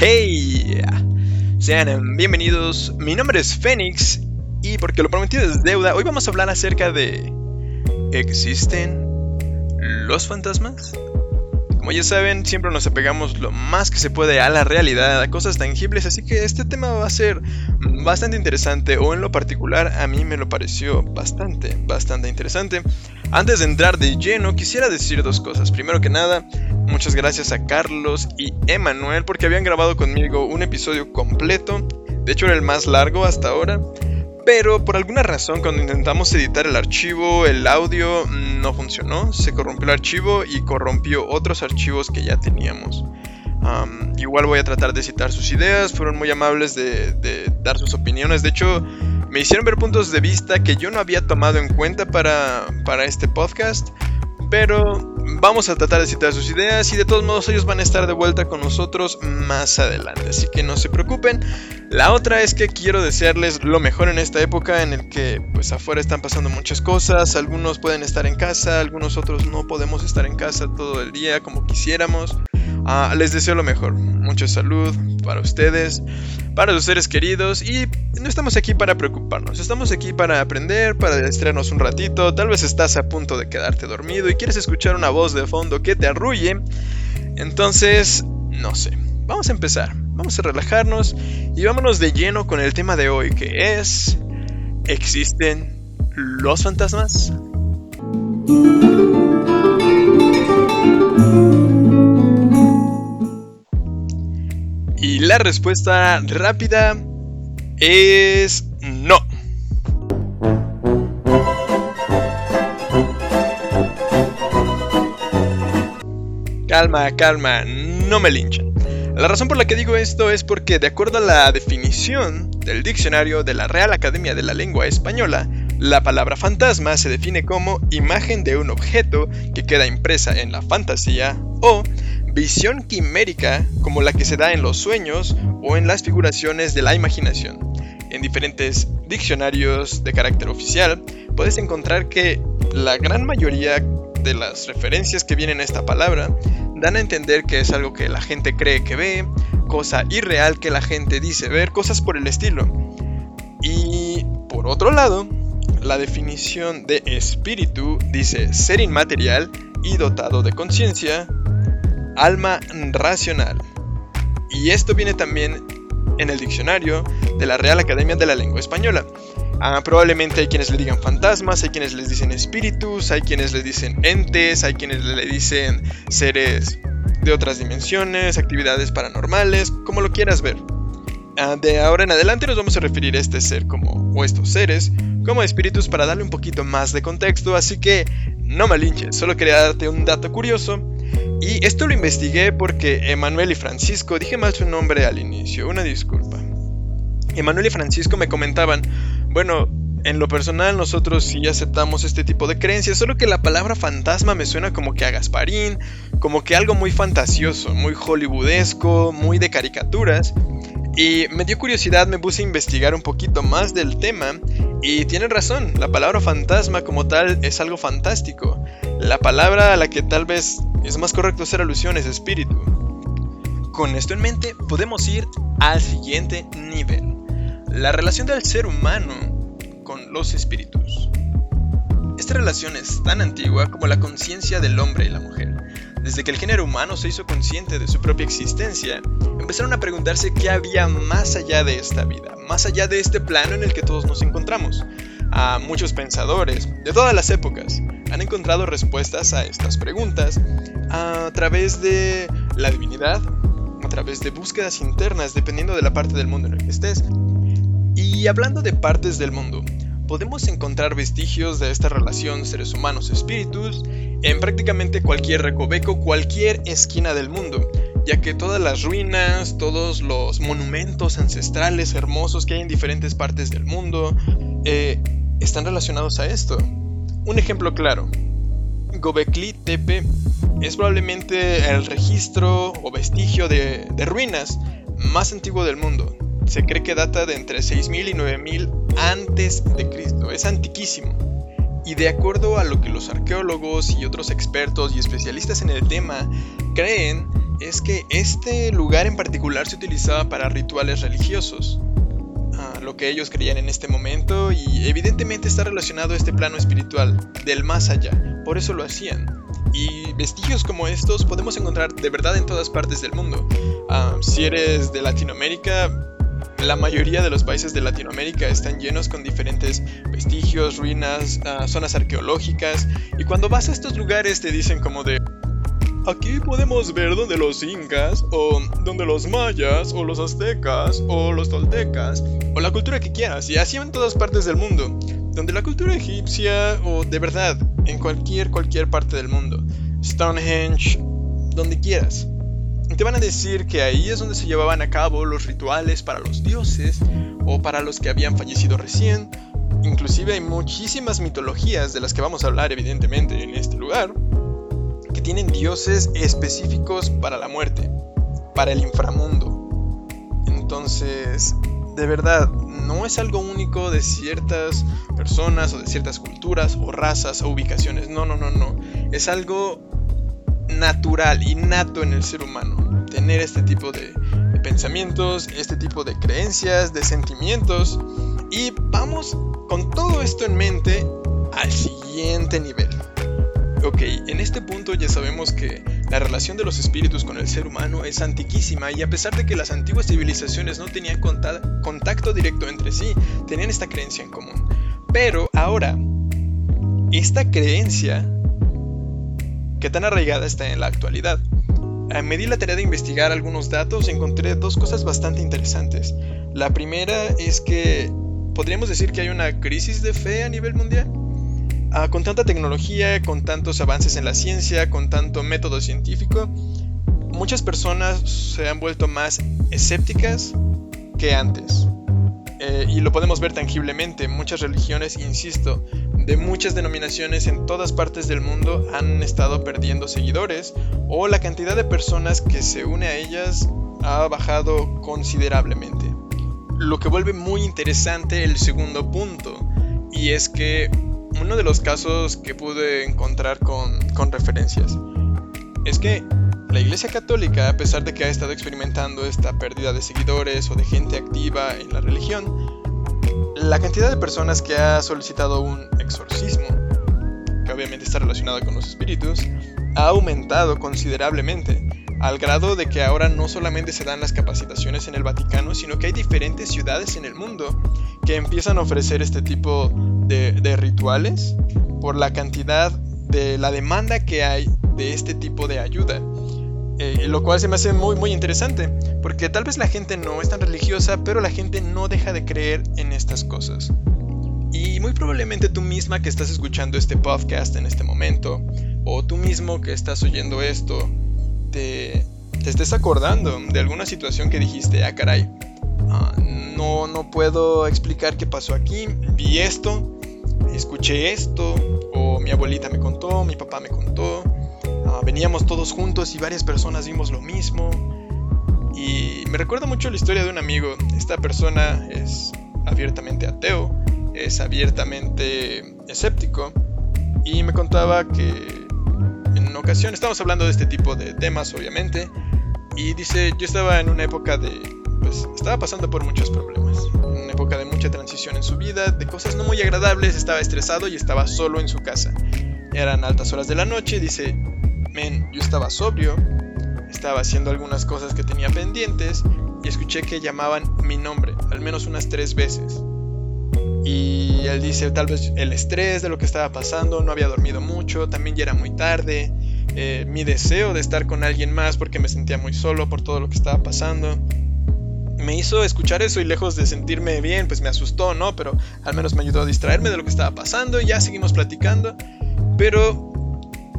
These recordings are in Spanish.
Hey, sean bienvenidos. Mi nombre es Fénix y porque lo prometido es deuda, hoy vamos a hablar acerca de ¿existen los fantasmas? Como ya saben, siempre nos apegamos lo más que se puede a la realidad, a cosas tangibles, así que este tema va a ser bastante interesante, o en lo particular a mí me lo pareció bastante, bastante interesante. Antes de entrar de lleno, quisiera decir dos cosas. Primero que nada, muchas gracias a Carlos y Emanuel porque habían grabado conmigo un episodio completo, de hecho era el más largo hasta ahora. Pero por alguna razón cuando intentamos editar el archivo, el audio no funcionó, se corrompió el archivo y corrompió otros archivos que ya teníamos. igual voy a tratar de citar sus ideas, fueron muy amables de, de, dar sus opiniones, de hecho me hicieron ver puntos de vista que yo no había tomado en cuenta para, para este podcast, pero vamos a tratar de citar sus ideas y de todos modos ellos van a estar de vuelta con nosotros más adelante, así que no se preocupen. La otra es que quiero desearles lo mejor en esta época en el que pues afuera están pasando muchas cosas, algunos pueden estar en casa, algunos otros no podemos estar en casa todo el día como quisiéramos. Ah, les deseo lo mejor, mucha salud para ustedes, para sus seres queridos. Y no estamos aquí para preocuparnos, estamos aquí para aprender, para distraernos un ratito, tal vez estás a punto de quedarte dormido y quieres escuchar una voz de fondo que te arrulle, entonces, no sé, vamos a empezar, vamos a relajarnos y vámonos de lleno con el tema de hoy que es, ¿existen los fantasmas? La respuesta rápida es no. Calma, calma, no me linchan. La razón por la que digo esto es porque de acuerdo a la definición del diccionario de la Real Academia de la Lengua Española, la palabra fantasma se define como imagen de un objeto que queda impresa en la fantasía o visión quimérica como la que se da en los sueños o en las figuraciones de la imaginación. En diferentes diccionarios de carácter oficial puedes encontrar que la gran mayoría de las referencias que vienen a esta palabra dan a entender que es algo que la gente cree que ve, cosa irreal que la gente dice ver, cosas por el estilo. Y por otro lado, la definición de espíritu dice ser inmaterial y dotado de conciencia, alma racional. Y esto viene también en el diccionario de la Real Academia de la Lengua Española. Ah, probablemente hay quienes le digan fantasmas, hay quienes les dicen espíritus, hay quienes le dicen entes, hay quienes le dicen seres de otras dimensiones, actividades paranormales, como lo quieras ver. Ah, de ahora en adelante nos vamos a referir a este ser como, o estos seres, como espíritus para darle un poquito más de contexto, así que no me linches, solo quería darte un dato curioso y esto lo investigué porque Emanuel y Francisco, dije mal su nombre al inicio, una disculpa. Emanuel y Francisco me comentaban, bueno, en lo personal nosotros sí aceptamos este tipo de creencias, solo que la palabra fantasma me suena como que a Gasparín, como que algo muy fantasioso, muy hollywoodesco, muy de caricaturas. Y me dio curiosidad, me puse a investigar un poquito más del tema y tienen razón, la palabra fantasma como tal es algo fantástico. La palabra a la que tal vez es más correcto hacer alusión es espíritu. Con esto en mente podemos ir al siguiente nivel. La relación del ser humano con los espíritus. Esta relación es tan antigua como la conciencia del hombre y la mujer. Desde que el género humano se hizo consciente de su propia existencia, empezaron a preguntarse qué había más allá de esta vida, más allá de este plano en el que todos nos encontramos. A muchos pensadores de todas las épocas han encontrado respuestas a estas preguntas a través de la divinidad, a través de búsquedas internas dependiendo de la parte del mundo en el que estés. Y hablando de partes del mundo, podemos encontrar vestigios de esta relación seres humanos-espíritus en prácticamente cualquier recoveco, cualquier esquina del mundo, ya que todas las ruinas, todos los monumentos ancestrales hermosos que hay en diferentes partes del mundo, eh, están relacionados a esto. Un ejemplo claro, Gobekli Tepe es probablemente el registro o vestigio de, ruinas más antiguo del mundo. Se cree que data de entre 6000 y 9000 antes de Cristo. Es antiquísimo. Y de acuerdo a lo que los arqueólogos y otros expertos y especialistas en el tema creen, es que este lugar en particular se utilizaba para rituales religiosos, que ellos creían en este momento y evidentemente está relacionado a este plano espiritual, del más allá, por eso lo hacían. Y vestigios como estos podemos encontrar de verdad en todas partes del mundo. Ah, si eres de Latinoamérica, la mayoría de los países de Latinoamérica están llenos con diferentes vestigios, ruinas, ah, zonas arqueológicas. Y cuando vas a estos lugares te dicen como de, Aquí podemos ver donde los incas, o donde los mayas, o los aztecas, o los toltecas, o la cultura que quieras, y así en todas partes del mundo, donde la cultura egipcia, o de verdad, en cualquier, cualquier parte del mundo, Stonehenge, donde quieras. Te van a decir que ahí es donde se llevaban a cabo los rituales para los dioses, o para los que habían fallecido recién, Inclusive hay muchísimas mitologías de las que vamos a hablar evidentemente en este lugar, tienen dioses específicos para la muerte, para el inframundo. Entonces, de verdad, no es algo único de ciertas personas o de ciertas culturas o razas o ubicaciones. No, no, no, no. Es algo natural, innato en el ser humano. Tener este tipo de, de pensamientos, este tipo de creencias, de sentimientos. Y vamos con todo esto en mente al siguiente nivel. Ok, en este punto ya sabemos que la relación de los espíritus con el ser humano es antiquísima y a pesar de que las antiguas civilizaciones no tenían contacto directo entre sí, tenían esta creencia en común. Pero ahora, esta creencia, ¿qué tan arraigada está en la actualidad? Eh, me di la tarea de investigar algunos datos encontré dos cosas bastante interesantes. La primera es que podríamos decir que hay una crisis de fe a nivel mundial. Ah, con tanta tecnología, con tantos avances en la ciencia, con tanto método científico, muchas personas se han vuelto más escépticas que antes. Eh, y lo podemos ver tangiblemente. Muchas religiones, insisto, de muchas denominaciones en todas partes del mundo han estado perdiendo seguidores o la cantidad de personas que se une a ellas ha bajado considerablemente. Lo que vuelve muy interesante el segundo punto, y es que uno de los casos que pude encontrar con, con referencias es que la Iglesia Católica, a pesar de que ha estado experimentando esta pérdida de seguidores o de gente activa en la religión, la cantidad de personas que ha solicitado un exorcismo, que obviamente está relacionado con los espíritus, ha aumentado considerablemente, al grado de que ahora no solamente se dan las capacitaciones en el Vaticano, sino que hay diferentes ciudades en el mundo que empiezan a ofrecer este tipo de, rituales por la cantidad de la demanda que hay de este tipo de ayuda. Eh, lo cual se me hace muy muy interesante, porque tal vez la gente no es tan religiosa, pero la gente no deja de creer en estas cosas. Y muy probablemente tú misma que estás escuchando este podcast en este momento, o tú mismo que estás oyendo esto, te, te estés acordando de alguna situación que dijiste, ah caray, ah, no, no puedo explicar qué pasó aquí, vi esto, escuché esto, o mi abuelita me contó, mi papá me contó, ah, veníamos todos juntos y varias personas vimos lo mismo. Y me recuerda mucho la historia de un amigo, esta persona es abiertamente ateo, es abiertamente escéptico, y me contaba que ocasión, estamos hablando de este tipo de temas obviamente, y dice, yo estaba en una época de pues estaba pasando por muchos problemas. Una época de mucha transición en su vida, de cosas no muy agradables, estaba estresado y estaba solo en su casa. Eran altas horas de la noche, dice, men, yo estaba sobrio, estaba haciendo algunas cosas que tenía pendientes y escuché que llamaban mi nombre, al menos unas tres veces. Y él dice, tal vez el estrés de lo que estaba pasando, no había dormido mucho, también ya era muy tarde, eh, mi deseo de estar con alguien más porque me sentía muy solo por todo lo que estaba pasando me hizo escuchar eso y lejos de sentirme bien, pues me asustó, ¿no? Pero al menos me ayudó a distraerme de lo que estaba pasando y ya seguimos platicando. Pero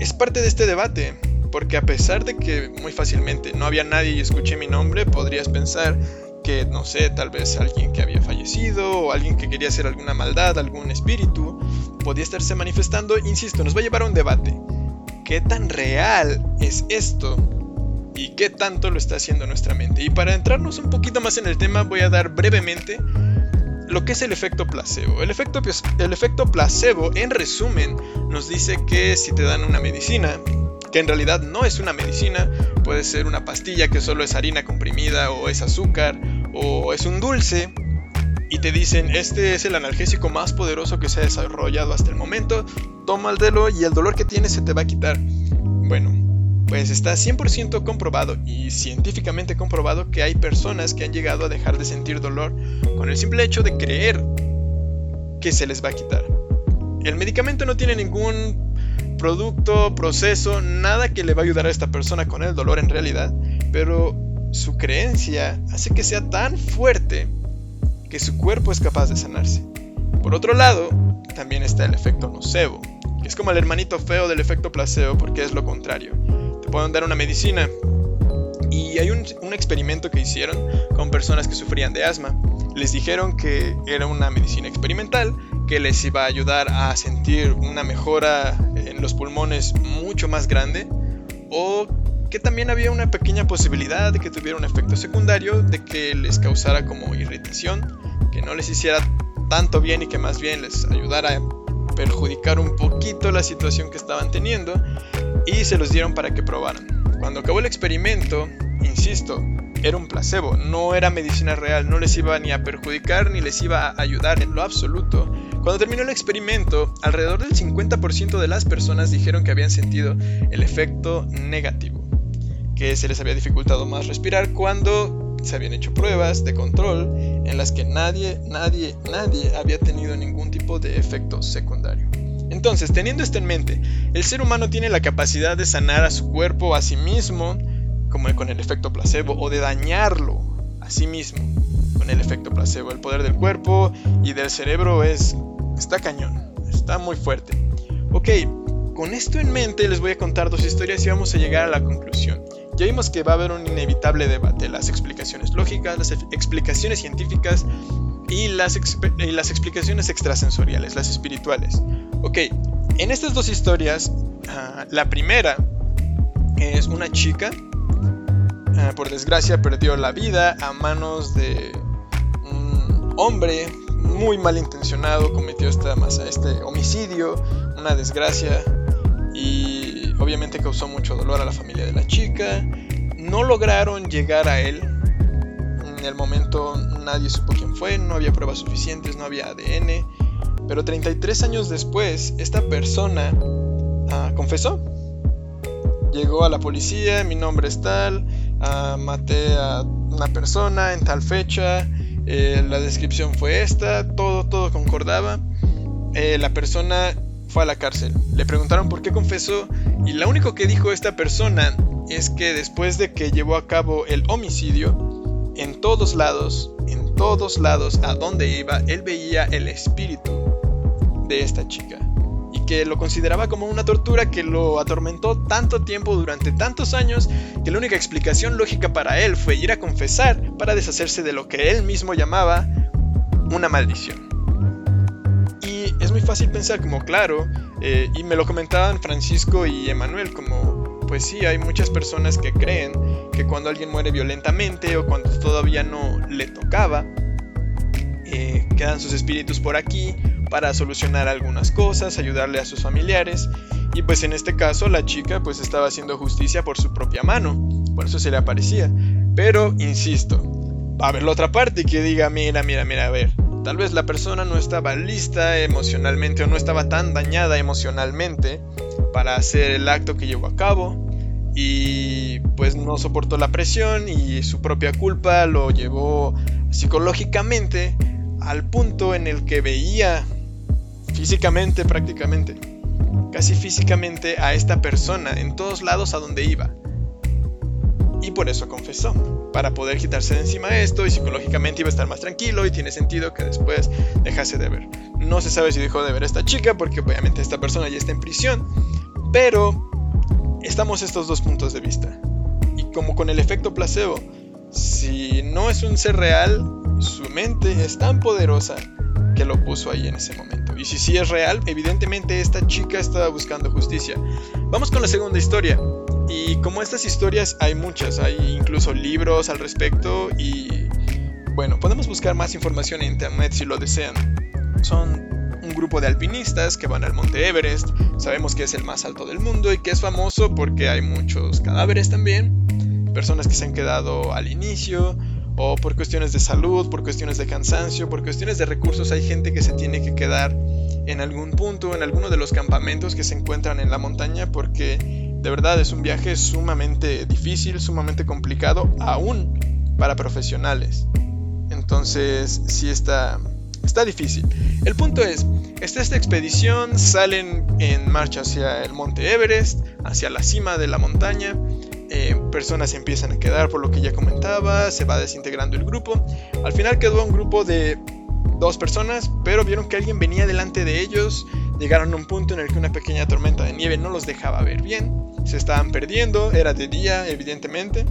es parte de este debate, porque a pesar de que muy fácilmente no había nadie y escuché mi nombre, podrías pensar que, no sé, tal vez alguien que había fallecido o alguien que quería hacer alguna maldad, algún espíritu, podía estarse manifestando. Insisto, nos va a llevar a un debate. ¿Qué tan real es esto? y qué tanto lo está haciendo nuestra mente. Y para entrarnos un poquito más en el tema voy a dar brevemente lo que es el efecto placebo. El efecto, el efecto placebo, en resumen, nos dice que si te dan una medicina, que en realidad no es una medicina, puede ser una pastilla que solo es harina comprimida o es azúcar o es un dulce y te dicen este es el analgésico más poderoso que se ha desarrollado hasta el momento, toma el delo y el dolor que tienes se te va a quitar. Bueno, pues está 100% comprobado y científicamente comprobado que hay personas que han llegado a dejar de sentir dolor con el simple hecho de creer que se les va a quitar. El medicamento no tiene ningún producto, proceso, nada que le va a ayudar a esta persona con el dolor en realidad, pero su creencia hace que sea tan fuerte que su cuerpo es capaz de sanarse. Por otro lado, también está el efecto nocebo, que es como el hermanito feo del efecto placebo porque es lo contrario. Te pueden dar una medicina y hay un, un experimento que hicieron con personas que sufrían de asma. Les dijeron que era una medicina experimental que les iba a ayudar a sentir una mejora en los pulmones mucho más grande o que también había una pequeña posibilidad de que tuviera un efecto secundario de que les causara como irritación, que no les hiciera tanto bien y que más bien les ayudara a perjudicar un poquito la situación que estaban teniendo y se los dieron para que probaran. Cuando acabó el experimento, insisto, era un placebo, no era medicina real, no les iba ni a perjudicar ni les iba a ayudar en lo absoluto. Cuando terminó el experimento, alrededor del 50% de las personas dijeron que habían sentido el efecto negativo, que se les había dificultado más respirar cuando se habían hecho pruebas de control en las que nadie, nadie, nadie había tenido ningún tipo de efecto secundario. Entonces, teniendo esto en mente, el ser humano tiene la capacidad de sanar a su cuerpo a sí mismo, como con el efecto placebo, o de dañarlo a sí mismo con el efecto placebo. El poder del cuerpo y del cerebro es está cañón, está muy fuerte. Ok, con esto en mente les voy a contar dos historias y vamos a llegar a la conclusión. Ya vimos que va a haber un inevitable debate, las explicaciones lógicas, las explicaciones científicas y las, y las explicaciones extrasensoriales, las espirituales. Ok, en estas dos historias, ah, la primera es una chica Ah, por desgracia perdió la vida a manos de un hombre muy malintencionado, cometió esta masa, este homicidio, una desgracia y obviamente causó mucho dolor a la familia de la chica. No lograron llegar a él. En el momento nadie supo quién fue, no había pruebas suficientes, no había ADN. Pero 33 años después, esta persona ah, confesó. Llegó a la policía, mi nombre es tal, maté a una persona en tal fecha, eh, la descripción fue esta, todo, todo concordaba. Eh, la persona fue a la cárcel. Le preguntaron por qué confesó y lo único que dijo esta persona es que después de que llevó a cabo el homicidio, en todos lados, en todos lados a donde iba, él veía el espíritu de esta chica que lo consideraba como una tortura que lo atormentó tanto tiempo durante tantos años que la única explicación lógica para él fue ir a confesar para deshacerse de lo que él mismo llamaba una maldición. Y es muy fácil pensar como, claro, eh, y me lo comentaban Francisco y Emanuel como, pues sí, hay muchas personas que creen que cuando alguien muere violentamente o cuando todavía no le tocaba, eh, quedan sus espíritus por aquí para solucionar algunas cosas, ayudarle a sus familiares. Y pues en este caso la chica pues estaba haciendo justicia por su propia mano, por eso se le aparecía. Pero, insisto, va a haber la otra parte que diga, mira, mira, mira, a ver, tal vez la persona no estaba lista emocionalmente o no estaba tan dañada emocionalmente para hacer el acto que llevó a cabo y pues no soportó la presión y su propia culpa lo llevó psicológicamente al punto en el que veía físicamente prácticamente, casi físicamente a esta persona en todos lados a donde iba. Y por eso confesó, para poder quitarse de encima esto y psicológicamente iba a estar más tranquilo y tiene sentido que después dejase de ver. No se sabe si dejó de ver a esta chica porque obviamente esta persona ya está en prisión, pero estamos estos dos puntos de vista. Y como con el efecto placebo, si no es un ser real, su mente es tan poderosa que lo puso ahí en ese momento. Y si sí es real, evidentemente esta chica estaba buscando justicia. Vamos con la segunda historia. Y como estas historias hay muchas, hay incluso libros al respecto y bueno, podemos buscar más información en internet si lo desean. Son un grupo de alpinistas que van al Monte Everest. Sabemos que es el más alto del mundo y que es famoso porque hay muchos cadáveres también. Personas que se han quedado al inicio o por cuestiones de salud, por cuestiones de cansancio, por cuestiones de recursos. Hay gente que se tiene que quedar en algún punto, en alguno de los campamentos que se encuentran en la montaña porque de verdad es un viaje sumamente difícil, sumamente complicado, aún para profesionales. Entonces, sí está, está difícil. El punto es, está esta expedición, salen en marcha hacia el monte Everest, hacia la cima de la montaña. Eh, personas empiezan a quedar por lo que ya comentaba, se va desintegrando el grupo. Al final quedó un grupo de dos personas, pero vieron que alguien venía delante de ellos. Llegaron a un punto en el que una pequeña tormenta de nieve no los dejaba ver bien. Se estaban perdiendo, era de día, evidentemente.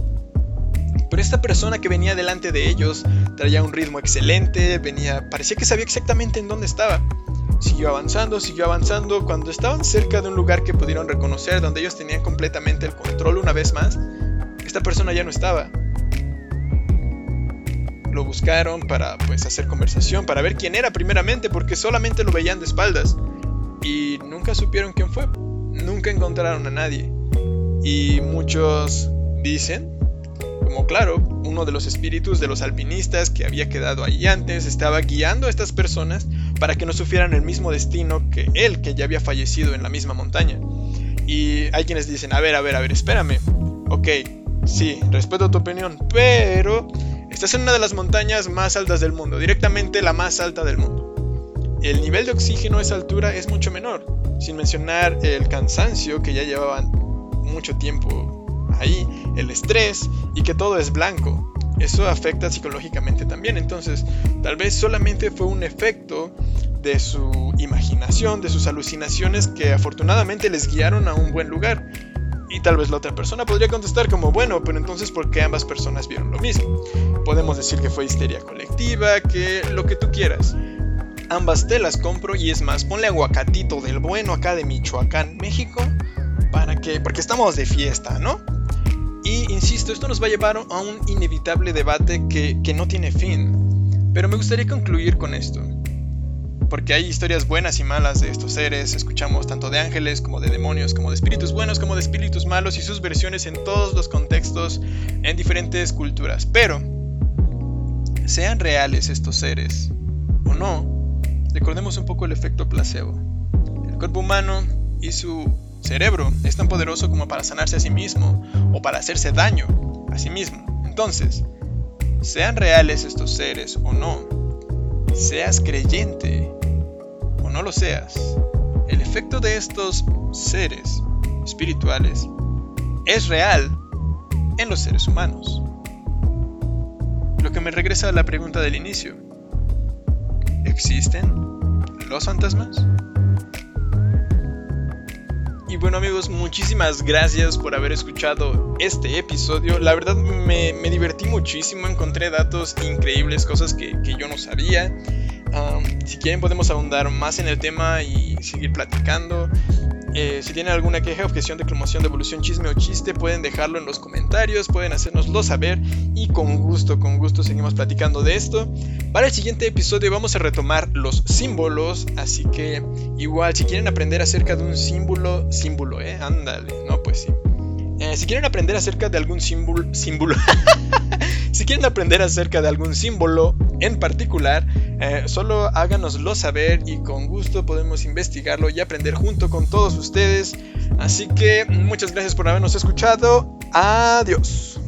Pero esta persona que venía delante de ellos traía un ritmo excelente, venía, parecía que sabía exactamente en dónde estaba. Siguió avanzando, siguió avanzando. Cuando estaban cerca de un lugar que pudieron reconocer, donde ellos tenían completamente el control una vez más, esta persona ya no estaba. Lo buscaron para pues hacer conversación, para ver quién era primeramente, porque solamente lo veían de espaldas. Y nunca supieron quién fue. Nunca encontraron a nadie. Y muchos dicen como claro, uno de los espíritus de los alpinistas que había quedado ahí antes estaba guiando a estas personas para que no sufrieran el mismo destino que él, que ya había fallecido en la misma montaña. Y hay quienes dicen, a ver, a ver, a ver, espérame. Ok, sí, respeto tu opinión, pero estás en una de las montañas más altas del mundo, directamente la más alta del mundo. El nivel de oxígeno a esa altura es mucho menor, sin mencionar el cansancio que ya llevaban mucho tiempo ahí, el estrés y que todo es blanco. Eso afecta psicológicamente también. Entonces, tal vez solamente fue un efecto de su imaginación, de sus alucinaciones que afortunadamente les guiaron a un buen lugar. Y tal vez la otra persona podría contestar como, bueno, pero entonces ¿por qué ambas personas vieron lo mismo? Podemos decir que fue histeria colectiva, que lo que tú quieras. Ambas te las compro y es más, ponle aguacatito del bueno acá de Michoacán, México, para que, porque estamos de fiesta, ¿no? Y insisto, esto nos va a llevar a un inevitable debate que, no tiene fin. Pero me gustaría concluir con esto. Porque hay historias buenas y malas de estos seres, escuchamos tanto de ángeles como de demonios, como de espíritus buenos, como de espíritus malos y sus versiones en todos los contextos, en diferentes culturas. Pero, sean reales estos seres o no, recordemos un poco el efecto placebo. El cuerpo humano y su cerebro es tan poderoso como para sanarse a sí mismo o para hacerse daño a sí mismo. Entonces, sean reales estos seres o no, seas creyente o no lo seas, el efecto de estos seres espirituales es real en los seres humanos. Lo que me regresa a la pregunta del inicio. ¿Existen los fantasmas? Y bueno amigos, muchísimas gracias por haber escuchado este episodio. La verdad me, divertí muchísimo, encontré datos increíbles, cosas que, yo no sabía. si quieren podemos ahondar más en el tema y seguir platicando. Eh, si tienen alguna queja, objeción, declamación, devolución, chisme o chiste, pueden dejarlo en los comentarios, pueden hacérnoslo saber y con gusto, con gusto seguimos platicando de esto. Para el siguiente episodio vamos a retomar los símbolos, así que igual si quieren aprender acerca de un símbolo, símbolo, eh, ándale, no pues sí. Eh, si quieren aprender acerca de algún símbolo, símbolo, si quieren aprender acerca de algún símbolo en particular, eh, solo háganoslo saber y con gusto podemos investigarlo y aprender junto con todos ustedes. Así que muchas gracias por habernos escuchado. Adiós.